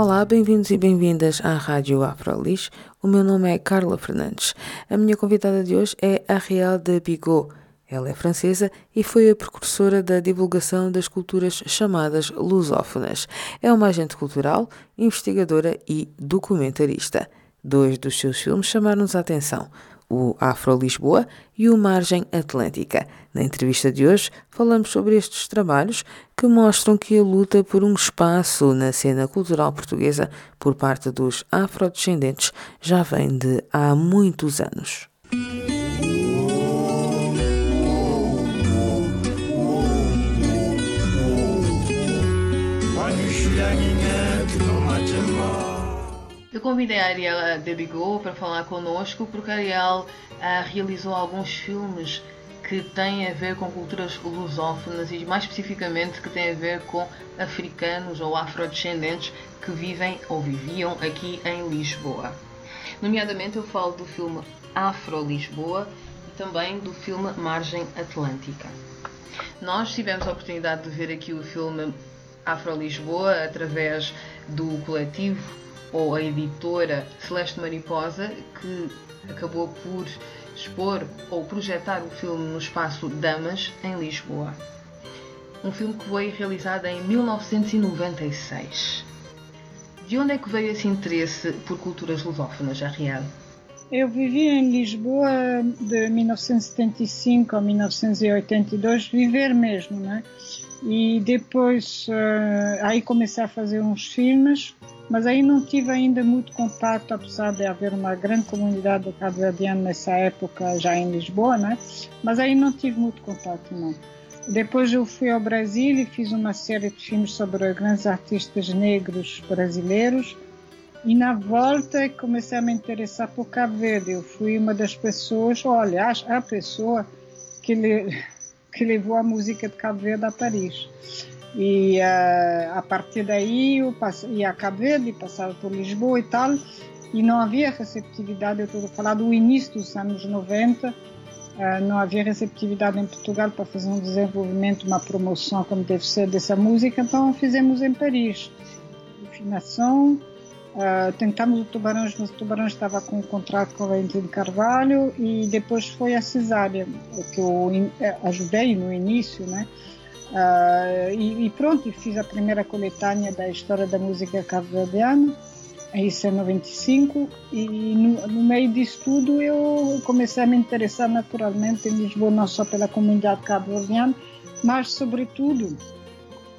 Olá, bem-vindos e bem-vindas à Rádio Afrolis. O meu nome é Carla Fernandes. A minha convidada de hoje é Ariel de Bigot. Ela é francesa e foi a precursora da divulgação das culturas chamadas lusófonas. É uma agente cultural, investigadora e documentarista. Dois dos seus filmes chamaram-nos a atenção: o Afro Lisboa e o Margem Atlântica. Na entrevista de hoje, falamos sobre estes trabalhos que mostram que a luta por um espaço na cena cultural portuguesa por parte dos afrodescendentes já vem de há muitos anos. Eu convidei a Ariel de Bigot para falar connosco porque a Ariel uh, realizou alguns filmes que têm a ver com culturas lusófonas e mais especificamente que têm a ver com africanos ou afrodescendentes que vivem ou viviam aqui em Lisboa. Nomeadamente eu falo do filme Afro Lisboa e também do filme Margem Atlântica. Nós tivemos a oportunidade de ver aqui o filme Afro Lisboa através do coletivo ou a editora Celeste Mariposa, que acabou por expor ou projetar o filme no espaço Damas, em Lisboa. Um filme que foi realizado em 1996. De onde é que veio esse interesse por culturas lusófonas, Arriel? Eu vivi em Lisboa de 1975 a 1982, viver mesmo, né? E depois uh, aí comecei a fazer uns filmes mas aí não tive ainda muito contato, apesar de haver uma grande comunidade cabo-verdiana nessa época já em Lisboa, né? Mas aí não tive muito contato, não. Depois eu fui ao Brasil e fiz uma série de filmes sobre grandes artistas negros brasileiros. E na volta comecei a me interessar por Cabo Verde. Eu fui uma das pessoas, olha, a pessoa que, le, que levou a música de Cabo Verde a Paris. E uh, a partir daí eu ia a Cabo por Lisboa e tal, e não havia receptividade, eu estou falar do início dos anos 90, uh, eh, não havia receptividade em Portugal para fazer um desenvolvimento, uma promoção como deve ser dessa música, então fizemos em Paris. Afinação, uh, tentamos o Tubarões, mas o Tubarões estava com um contrato com a Valentim Carvalho e depois foi a Cesária, que eu ajudei no início, né? Uh, e, e, pronto, fiz a primeira coletânea da história da música cabo-verdiana, isso em 95, e no, no, meio disso tudo eu comecei a me interessar naturalmente em Lisboa, não só pela comunidade cabo-verdiana, mas sobretudo,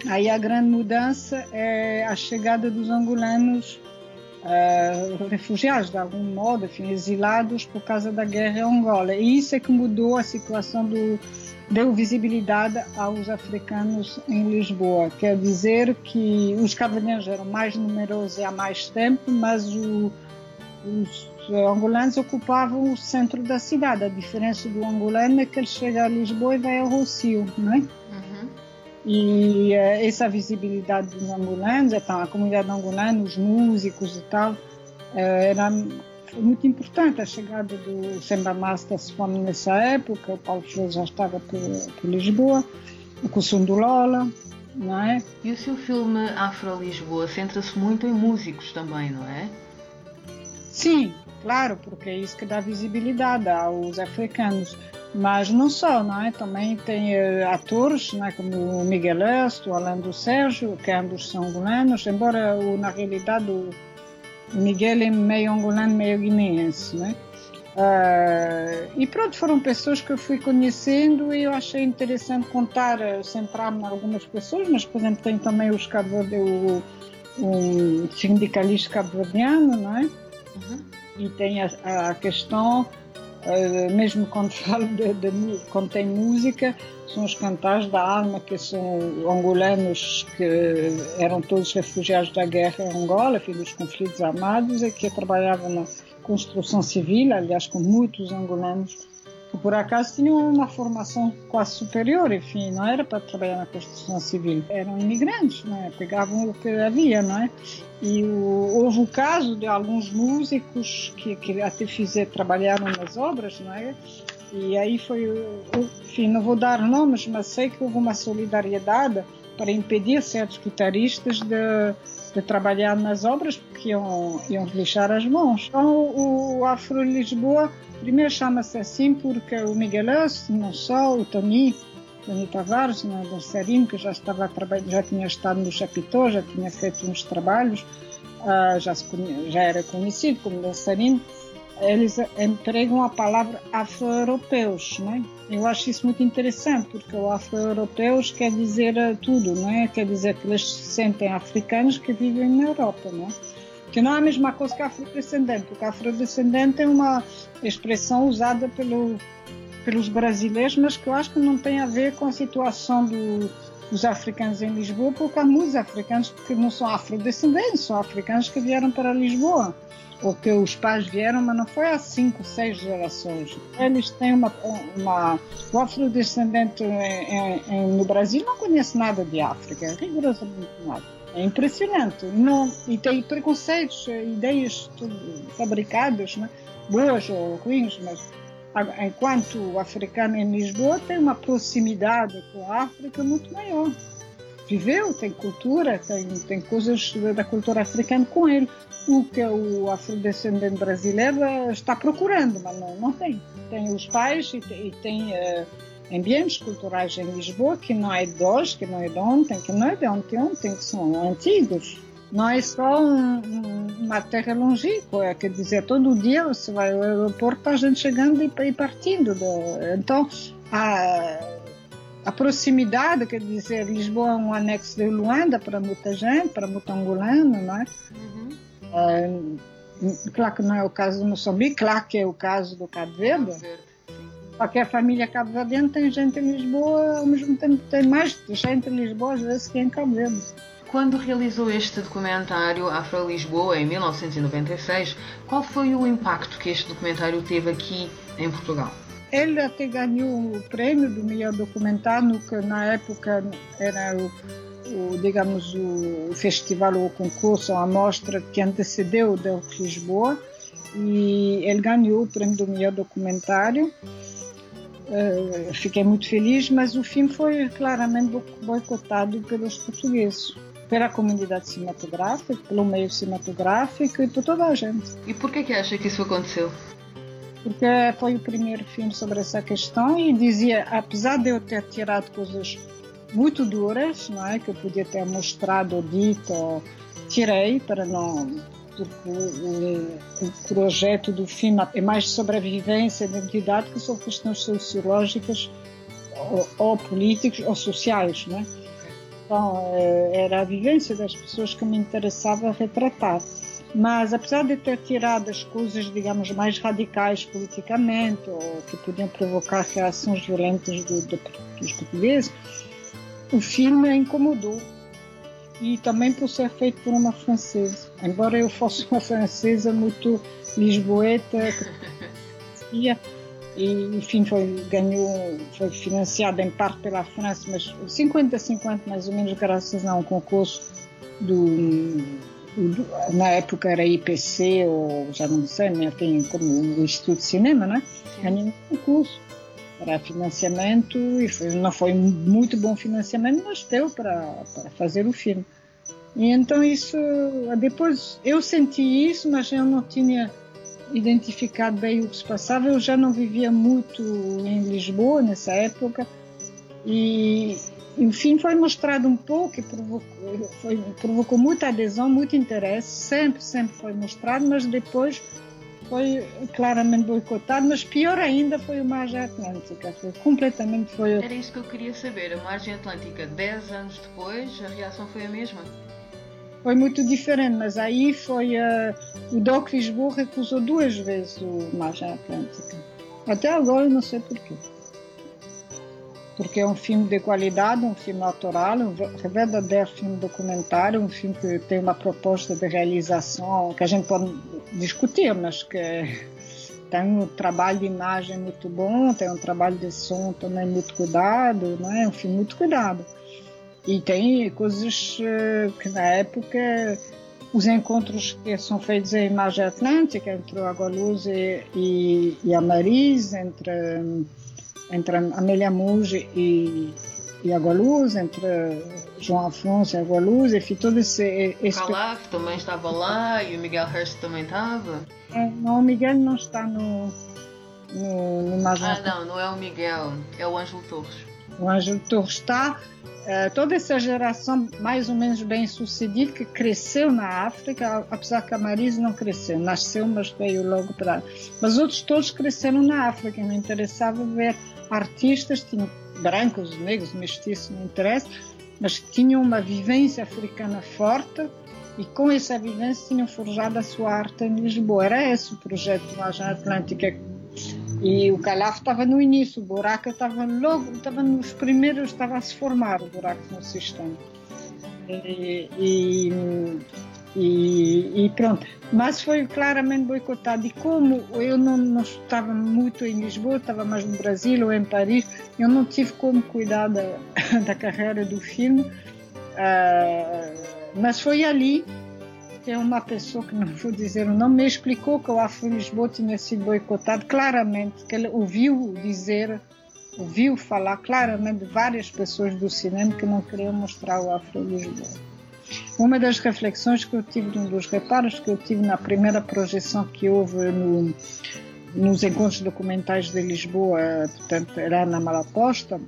aí a grande mudança é a chegada dos angolanos uh, refugiados, de algum modo, enfim, exilados por causa da guerra em Angola. E isso é que mudou a situação do deu visibilidade aos africanos em Lisboa. Quer dizer que os cabo-verdianos eram mais numerosos há mais tempo, mas o, os angolanos ocupavam o centro da cidade. A diferença do angolano é que ele chega a Lisboa e vai ao Rocio, não é? Uhum. E uh, essa visibilidade dos angolanos, então a comunidade angolana, os músicos e tal, uh, era foi muito importante a chegada do Samba Master Swan nessa época, o Paulo Flores já estava por, por Lisboa, o Cussum do Lola, não é? E o seu filme Afro Lisboa centra-se muito em músicos também, não é? Sim, claro, porque é isso que dá visibilidade aos africanos. Mas não só, não é? Também tem uh, atores, não é? como o Miguel Est, o Alain do Sérgio, que ambos são angolanos, embora o, na realidade o Miguel é meio angolano, meio guineense, né? Uh, e pronto, foram pessoas que eu fui conhecendo e eu achei interessante contar, eh, centrar-me em algumas pessoas, mas por exemplo tem também os cabo o, um sindicalista cabo-verdiano, não é? Uhum. E tem a, a, questão Uh, mesmo quando falo de, de, quando tem música, são os cantares da alma, que são angolanos que eram todos refugiados da guerra em Angola, filhos dos conflitos armados, e que trabalhavam na construção civil, aliás, com muitos angolanos que por acaso tinham uma formação quase superior, enfim, não era para trabalhar na construção civil, eram imigrantes, não é? pegavam o que havia, não é? E o, houve o caso de alguns músicos que, que até fizeram, trabalharam nas obras, não é? E aí foi, enfim, não vou dar nomes, mas sei que houve uma solidariedade para impedir certos guitarristas de, de trabalhar nas obras porque iam, iam lixar as mãos. Então o Afro Lisboa Primeiro chama-se assim porque o Miguelas, não só, o Tony, Tony Tavares, né, dançarino, que já estava já tinha estado no Chapitão, já tinha feito uns trabalhos, uh, já, já era conhecido como dançarino, eles empregam a palavra afro-europeus, né? Eu acho isso muito interessante, porque o afro-europeus quer dizer tudo, né? Quer dizer que eles se sentem africanos que vivem na Europa, né? que não é a mesma coisa que afrodescendente, porque afrodescendente é uma expressão usada pelo, pelos brasileiros, mas que eu acho que não tem a ver com a situação do, dos africanos em Lisboa, porque há muitos africanos que não são afrodescendentes, são africanos que vieram para Lisboa, ou que os pais vieram, mas não foi há cinco, seis gerações. Eles têm uma. uma o afrodescendente em, em, no Brasil não conhece nada de África, rigorosamente nada. É impressionante. Não, e tem preconceitos, ideias fabricadas, né? boas ou ruins, mas enquanto o africano em Lisboa tem uma proximidade com a África muito maior. Viveu, tem cultura, tem, tem coisas da cultura africana com ele. O que o afrodescendente brasileiro está procurando, mas não, não tem. Tem os pais e tem, e tem uh, ambientes culturais em Lisboa que não é de hoje, que não é de ontem, que não é de ontem, ontem, que são antigos. Não é só um, uma terra longínqua, quer dizer, todo dia você vai ao aeroporto, a gente chegando e, e partindo. De, então, a, a proximidade, quer dizer, Lisboa é um anexo de Luanda para muita gente, para muito angolano, não é? Uhum. é? Claro que não é o caso do Moçambique, claro que é o caso do Cabo Verde. Cabo Verde qualquer família cabo-verdiana tem gente em Lisboa, ao mesmo tempo tem mais gente em Lisboa às vezes que em Cabo Verde. Quando realizou este documentário Afro Lisboa em 1996, qual foi o impacto que este documentário teve aqui em Portugal? Ele até ganhou o prêmio do melhor documentário, que na época era o, o digamos, o festival ou o concurso, a mostra que antecedeu o de Lisboa, e ele ganhou o prêmio do melhor documentário. Uh, fiquei muito feliz, mas o filme foi claramente boicotado pelos portugueses, pela comunidade cinematográfica, pelo meio cinematográfico e por toda a gente. E por que, que acha que isso aconteceu? Porque foi o primeiro filme sobre essa questão e dizia, apesar de eu ter tirado coisas muito duras, não é, que eu podia ter mostrado ou dito, tirei para não porque o, o, projeto do filme é mais sobre a vivência, a identidade, que sobre questões sociológicas ou, ou políticas ou sociais, né? Então, eh, era a vivência das pessoas que me interessava retratar. Mas, apesar de ter tirado as coisas, digamos, mais radicais politicamente, ou que podiam provocar reações violentas do, do, dos portugueses, o filme incomodou e também por ser feito por uma francesa. Embora eu fosse uma francesa muito lisboeta, e enfim foi ganhou foi financiada em parte pela França, mas 50-50 mais ou menos graças a um concurso do, do, na época era IPC ou já não sei, né, tem como o Instituto de Cinema, né? Ganhei um concurso para financiamento e foi, não foi muito bom financiamento, mas deu para, para fazer o filme. E então isso, depois eu senti isso, mas eu não tinha identificado bem o que se passava. Eu já não vivia muito em Lisboa nessa época e enfim foi mostrado um pouco e provocou, foi, provocou muita adesão, muito interesse. Sempre, sempre foi mostrado, mas depois foi claramente boicotado, mas pior ainda foi o Margem Atlântica. Foi completamente foi. Era isso que eu queria saber. A Margem Atlântica, 10 anos depois, a reação foi a mesma? Foi muito diferente, mas aí foi uh, o DOC Lisboa recusou duas vezes o Margem Atlântica. Até agora eu não sei porquê. Porque é um filme de qualidade, um filme autoral, um verdadeiro filme documentário, um filme que tem uma proposta de realização que a gente pode discutir, mas que tem um trabalho de imagem muito bom, tem um trabalho de som também muito cuidado, né? é um filme muito cuidado. E tem coisas eh, que na época os encontros que são feitos em Imagem Atlântica entre o Agualuz e, e, e, a Maris, entre, entre a Amélia Muge e, e Agualuz, entre João Afonso e Agualuz, enfim, todo esse... esse... Calaf também estava lá e o Miguel Hurst também estava? É, não, o Miguel não está no, no, no Ah, não, não é o Miguel, é o Ângelo Torres. O Ângelo Torres está é, toda essa geração mais ou menos bem sucedida que cresceu na África, apesar que a Marisa não cresceu, nasceu, mas veio logo para. Mas outros todos cresceram na África. Me interessava ver artistas, tinham brancos, negros, mestiços, não interessa, mas tinham uma vivência africana forte e com essa vivência tinham forjado a sua arte em Lisboa. Era esse o projeto do Agência Atlântica e o Calaf estava no início, o buraco estava logo, estava nos primeiros, estava a se formar o buraco no sistema. E, e, e, e, pronto. Mas foi claramente boicotado. E como eu não, não, estava muito em Lisboa, estava mais no Brasil ou em Paris, eu não tive como cuidar da, da carreira do filme. Uh, mas foi ali que uma pessoa que não vou dizer o nome me explicou que o Afro Lisboa tinha sido boicotado claramente, que ele ouviu dizer, ouviu falar claramente de várias pessoas do cinema que não queriam mostrar o Afro Lisboa. Uma das reflexões que eu tive, um dos reparos que eu tive na primeira projeção que houve no, nos encontros documentais de Lisboa, portanto, era na Malaposta,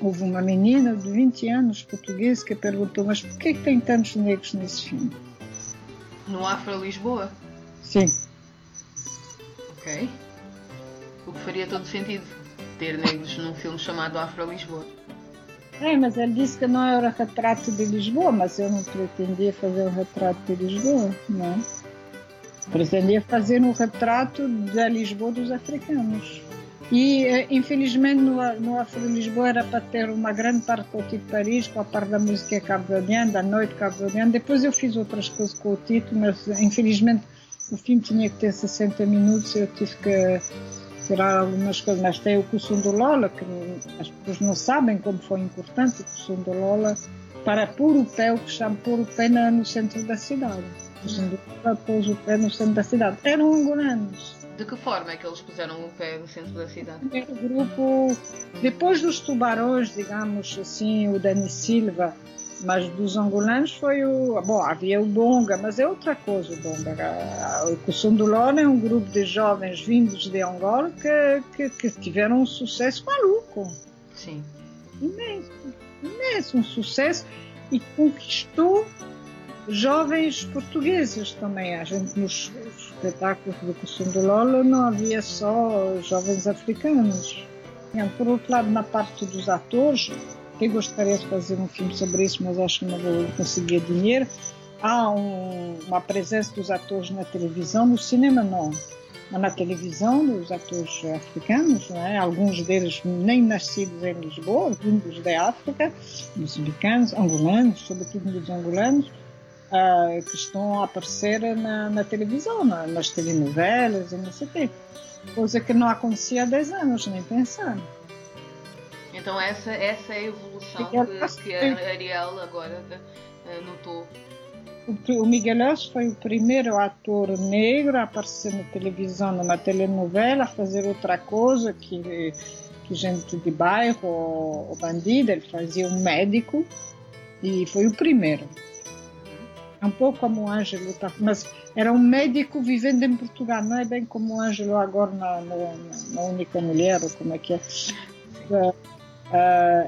houve uma menina de 20 anos, portuguesa, que perguntou: Mas por que, que tem tantos negros nesse filme? No Afro Lisboa? Sim. Ok. O que faria todo sentido ter negros num filme chamado Afro Lisboa. É, mas ele disse que não era retrato de Lisboa, mas eu não pretendia fazer um retrato de Lisboa, não. Pretendia fazer um retrato da Lisboa dos africanos. E, eh, infelizmente, no, no Afro-Lisboa era para ter uma grande parte com o Tito Paris, com a parte da música cabo-verdiana, da noite cabo-verdiana. Depois eu fiz outras coisas com o Tito, mas, infelizmente, o filme tinha que ter 60 minutos eu tive que tirar algumas coisas. Mas tem o Cussum do Lola, que as pessoas não sabem como foi importante o Cussum do Lola para pôr o pé, o que chama pôr o pé no centro da cidade. Lola pôs o pé no centro da cidade. Eram angolanos de que forma é que eles puseram o pé no centro da cidade? O grupo, depois dos tubarões, digamos assim, o Dani Silva, mas dos angolanos foi o. Bom, havia o Bonga, mas é outra coisa o Bonga. O Kussundulona é um grupo de jovens vindos de Angola que, que, que tiveram um sucesso maluco. Sim. Imenso, imenso, um sucesso e conquistou jovens portugueses também. A gente nos espetáculos do Costume do Lolo não havia só jovens africanos. Por outro lado, na parte dos atores, eu gostaria de fazer um filme sobre isso, mas acho que não vou conseguir dinheiro. Há um, uma presença dos atores na televisão, no cinema não. Mas na televisão, dos atores africanos, né? alguns deles nem nascidos em Lisboa, vindos da África, moçambicanos, angolanos, sobretudo dos angolanos, uh, que estão a aparecer na, na televisão, na, nas telenovelas e não sei o quê. Coisa que não acontecia há 10 anos, nem pensar. Então essa, essa é a evolução que, que a Ariel agora uh, notou. O, Miguel Elcio foi o primeiro ator negro a aparecer na televisão, numa telenovela, a fazer outra coisa que, que gente de bairro ou bandido. Ele fazia um médico e foi o primeiro. É um pouco como o Ângelo, tá? mas era um médico vivendo em Portugal, não é bem como o Ângelo agora na, na, na única mulher, ou como é que é. Uh, uh,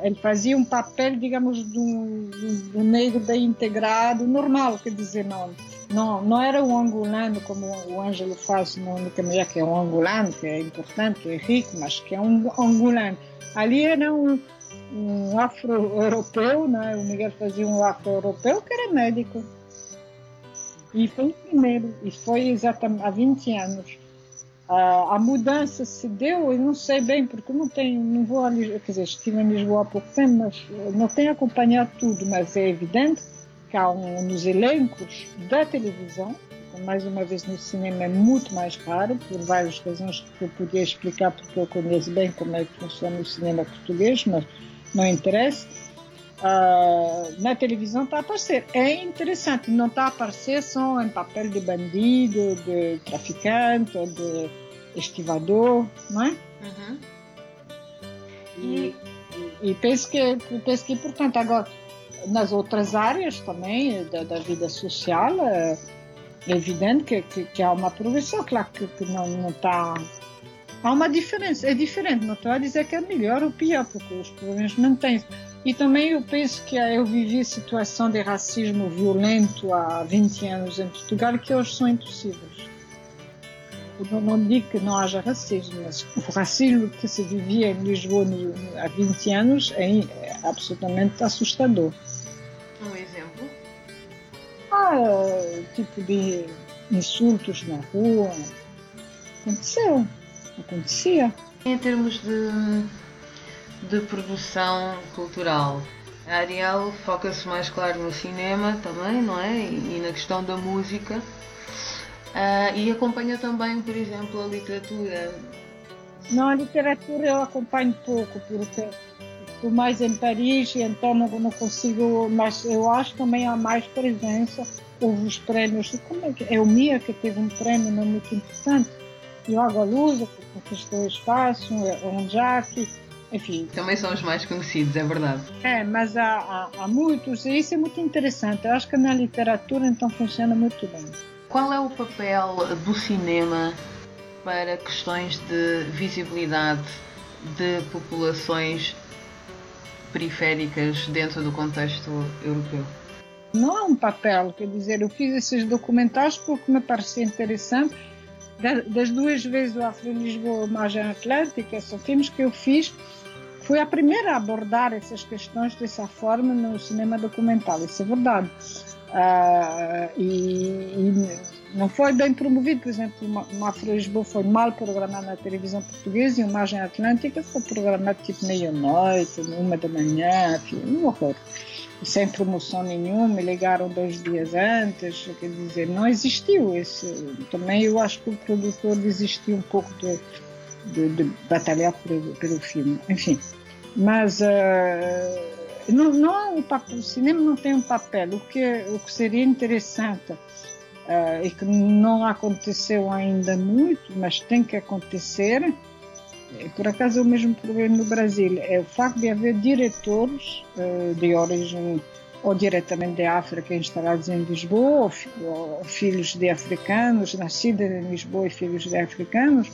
ele fazia um papel, digamos, do, do, negro bem integrado, normal, quer dizer, não, não, não era um angolano como o Ângelo faz na única mulher, que é um angolano, que é importante, que é rico, mas que é um angolano. Ali era um, um afro-europeu, né? o Miguel fazia um afro-europeu que era médico. E foi o primeiro, e foi exatamente há 20 anos. a mudança se deu, eu não sei bem, porque não tenho, não vou a Lisboa, quer dizer, estive em Lisboa há pouco tempo, mas não tenho acompanhado tudo, mas é evidente que há um, nos elencos da televisão, mais uma vez no cinema é muito mais raro, por várias razões que eu podia explicar, porque eu conheço bem como é que funciona o cinema português, mas não interessa. Uh, na televisão está a aparecer. É interessante, não está a aparecer só em papel de bandido, de traficante ou de estivador, não é? Uhum. E, e, e, penso, que, penso que é importante. Agora, nas outras áreas também da, da vida social, é, é evidente que, que, que, há uma progressão, claro que, que não está. Há uma diferença, é diferente, não estou a dizer que é melhor ou pior, porque os problemas mantêm-se e também eu penso que eu vivi situação de racismo violento há 20 anos em Portugal que hoje são impossíveis. Eu não, digo que não haja racismo, mas o racismo que se vivia em Lisboa há 20 anos é, é absolutamente assustador. Um exemplo? Ah, tipo de insultos na rua. Aconteceu. Acontecia. Em termos de de produção cultural. A Ariel foca-se mais claro no cinema também, não é? E, na questão da música. Uh, e acompanha também, por exemplo, a literatura. Não, a literatura eu acompanho pouco, porque estou mais em Paris e então não, não consigo, mas eu acho também há mais presença. Houve os prémios, como é que é o Mia que teve um prémio não muito importante, e o Água Lusa, que conquistou espaço, o Jacques enfim. Também são os mais conhecidos, é verdade. É, mas há, há, há muitos, e isso é muito interessante. Eu acho que na literatura então funciona muito bem. Qual é o papel do cinema para questões de visibilidade de populações periféricas dentro do contexto europeu? Não há um papel, quer dizer, eu fiz esses documentários porque me parecia interessante. Das duas vezes o Afro Lisboa Margem Atlântica, são filmes que eu fiz foi a primeira a abordar essas questões dessa forma no cinema documental, isso é verdade. Uh, e, e, não foi bem promovido, por exemplo, o Afro Lisboa foi mal programado na televisão portuguesa e o Margem Atlântica foi programado tipo meia-noite, uma da manhã, um horror. Sem promoção nenhuma, ligaram dois dias antes, quer dizer, não existiu esse. Também eu acho que o produtor desistiu um pouco de de, de batalhar pelo, pelo filme. Enfim, mas uh, não, não o, papel, o cinema não tem um papel. O que, o que seria interessante uh, e que não aconteceu ainda muito, mas tem que acontecer, por acaso é o mesmo problema no Brasil, é o facto de haver diretores uh, de origem ou diretamente de África instalados em Lisboa, ou, ou filhos de africanos, nascidos em Lisboa e filhos de africanos,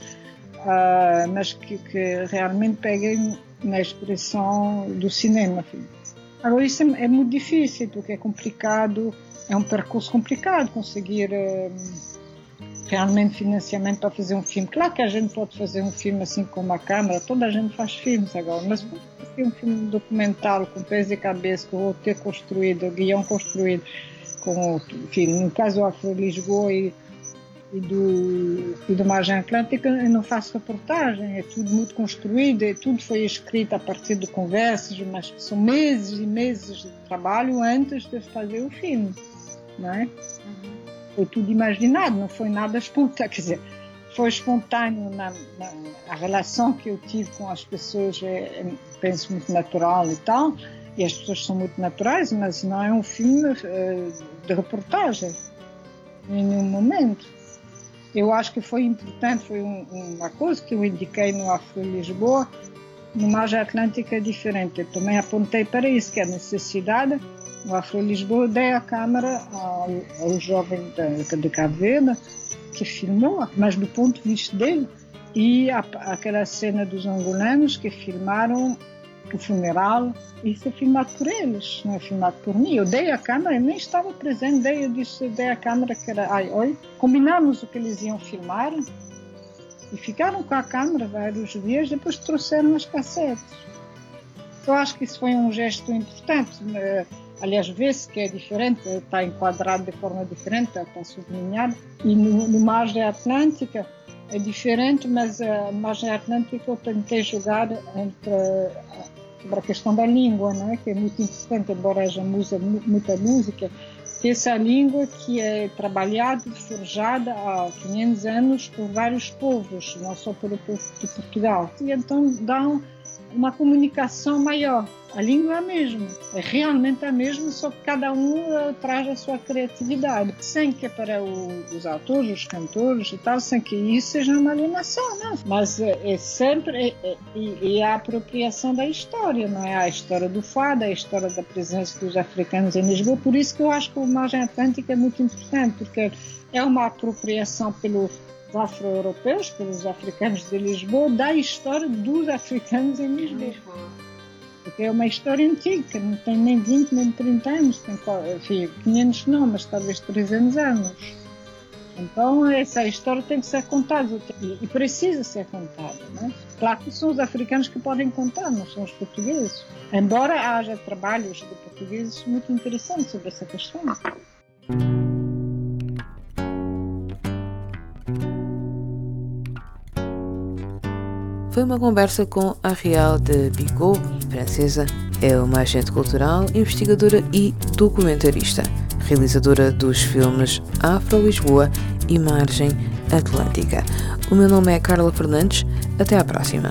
uh, mas que, que, realmente peguem na expressão do cinema. Agora, isso é, é, muito difícil, porque é complicado, é um percurso complicado conseguir uh, realmente financiamento para fazer um filme. Claro que a gente pode fazer um filme assim com uma câmera, toda a gente faz filmes agora, mas fazer um filme documental com pés e cabeça, com roteiro construído, o guião construído, com, enfim, no caso Afro Lisboa e e do, e do Margem Atlântica eu não faço reportagem, é tudo muito construído, é, tudo foi escrito a partir de conversas, mas são meses e meses de trabalho antes de fazer o filme, não é? Uhum. Foi tudo imaginado, não foi nada espontâneo, quer dizer, foi espontâneo na, na a relação que eu tive com as pessoas, é, é, penso muito natural e tal, e as pessoas são muito naturais, mas não é um filme é, de reportagem em nenhum momento eu acho que foi importante, foi um, uma coisa que eu indiquei no Afro Lisboa, no Margem Atlântica diferente. Eu também apontei para isso, que é a necessidade. No Afro Lisboa dei a câmera ao, ao jovem de, de Cabo que filmou, mas do ponto de vista dele, e a, aquela cena dos angolanos que filmaram o funeral, isso é filmado por eles, não é filmado por mim. Eu dei a câmera, eu nem estava presente, dei, eu disse, dei a câmera que era, ai, oi, combinamos o que eles iam filmar e ficaram com a câmera vários dias, depois trouxeram as cassetes. Eu acho que isso foi um gesto importante. Eh, aliás, vê-se que é diferente, está enquadrado de forma diferente, está sublinhado. E no, no Margem Atlântica, é diferente, mas a margem atlântica eu tentei jogar entre sobre a questão da língua, né, que é muito importante, embora haja muita música, que essa língua que é trabalhada, forjada há 500 anos por vários povos, não só pelo povo de Portugal. E então dão uma comunicação maior. A língua é a mesma, é realmente a mesma, só que cada um uh, traz a sua criatividade, sem que para o, os autores, os cantores e tal, sem que isso seja uma alienação, não. Mas é, é sempre é, é, é, a apropriação da história, não é? A história do fado, a história da presença dos africanos em Lisboa, por isso que eu acho que o Margem Atlântica é muito importante, porque é uma apropriação pelo afro-europeus, pelos africanos de Lisboa, da história dos africanos em Lisboa. Porque é uma história antiga, não tem nem 20 nem 30 anos, tem enfim, 500 não, mas talvez 300 anos. Então essa história tem que ser contada e, precisa ser contada. Né? Claro que são os africanos que podem contar, não são os portugueses. Embora haja trabalhos de portugueses muito interessantes sobre essa questão. Foi uma conversa com a Real de Bigot, francesa. É uma agente cultural, investigadora e documentarista, realizadora dos filmes Afro-Lisboa e Margem Atlântica. O meu nome é Carla Fernandes. Até à próxima.